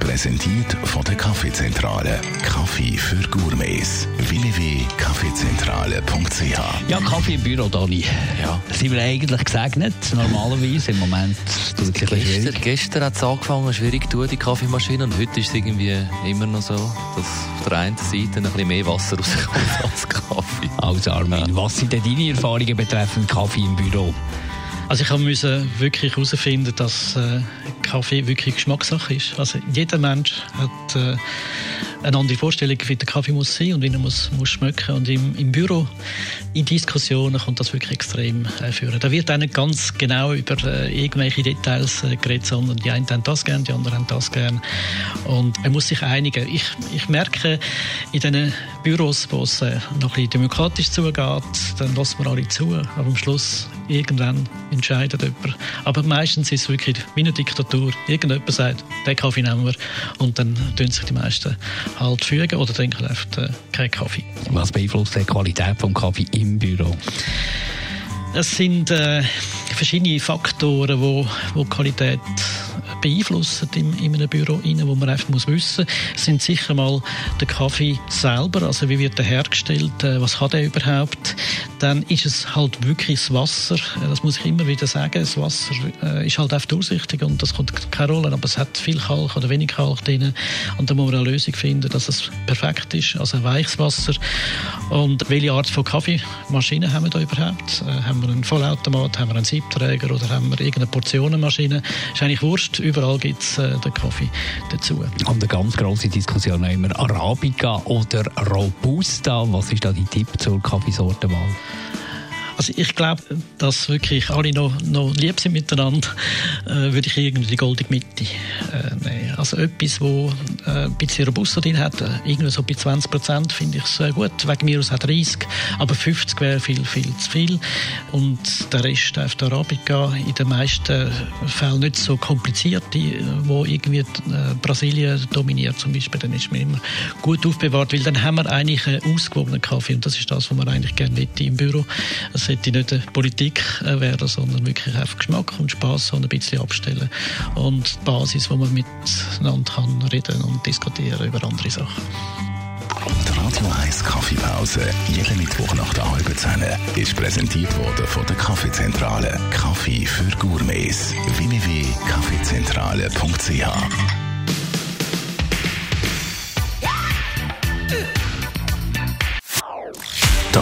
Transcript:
Präsentiert von der Kaffeezentrale. Kaffee für Gourmets. www.kaffeezentrale.ch Ja, Kaffee im Büro, Dani. Ja. Sind wir eigentlich gesegnet, normalerweise? Im Moment tut es Gestern, schwierig. gestern hat es angefangen, schwierig zu tun, die Kaffeemaschine. Und heute ist es irgendwie immer noch so, dass auf der einen Seite ein bisschen mehr Wasser rauskommt als Kaffee. Also Armin, was sind denn deine Erfahrungen betreffend Kaffee im Büro? Also ich musste wirklich herausfinden, dass äh, Kaffee wirklich Geschmackssache ist. Also jeder Mensch hat äh, eine andere Vorstellung, wie der Kaffee muss sein und wie er muss, muss schmecken. Und im, im Büro, in Diskussionen kommt das wirklich extrem äh, führen. Da wird nicht ganz genau über äh, irgendwelche Details äh, geredet, sondern die einen haben das gern, die anderen haben das gern. Und man muss sich einigen. Ich, ich merke in diesen Büros, wo es äh, noch ein bisschen demokratisch zugeht, dann lassen wir alle zu. Aber am Schluss irgendwann entscheidet jemand. Aber meistens ist es wirklich wie eine Diktatur. Irgendjemand sagt, den Kaffee nehmen wir. Und dann tun sich die meisten halt fügen oder trinken einfach äh, keinen Kaffee. Was beeinflusst die Qualität des Kaffee im Büro? Es sind äh, verschiedene Faktoren, wo, wo die Qualität beeinflussen in, in einem Büro, rein, wo man einfach muss wissen muss. Sind sicher mal der Kaffee selber, also wie wird er hergestellt, äh, was hat er überhaupt. Dann ist es halt wirklich das Wasser, äh, das muss ich immer wieder sagen, das Wasser äh, ist halt einfach durchsichtig und das kommt keine Rolle, aber es hat viel Kalk oder wenig Kalk drin und da muss man eine Lösung finden, dass es perfekt ist, also ein weiches Wasser. Und welche Art von Kaffeemaschine haben wir da überhaupt? Haben wir einen Vollautomat, haben wir einen Siebträger oder haben wir irgendeine Portionenmaschine? Ist eigentlich wurscht, überall gibt es äh, den Kaffee dazu. Und eine ganz grosse Diskussion auch immer Arabica oder Robusta. Was ist da dein Tipp zur Kaffeesortenwahl? Also ich glaube, dass wirklich alle noch, noch lieb sind miteinander, äh, würde ich irgendwie die goldene Mitte äh, nehmen. Also etwas, wo äh, ein bisschen Robusta drin hat, äh, irgendwie so bei 20 Prozent finde ich äh, gut. Wegen mir aus hat 30, aber 50 wäre viel, viel zu viel. Und der Rest auf der Arabica in den meisten Fällen nicht so kompliziert, die, äh, wo irgendwie äh, Brasilien dominiert zum Beispiel, dann ist man immer gut aufbewahrt, weil dann haben wir eigentlich einen ausgewogenen Kaffee und das ist das, was man eigentlich gerne möchte im Büro. Es sollte nicht eine Politik äh, werden, sondern wirklich einfach Geschmack und Spaß und ein bisschen abstellen. Und die Basis, wo man miteinander kann reden und diskutieren über andere Sachen. Die Radio 1 Kaffeepause, jeden Mittwoch nach der halben Zehn, ist präsentiert worden von der Kaffeezentrale. Kaffee für Gourmets. www.kaffeezentrale.ch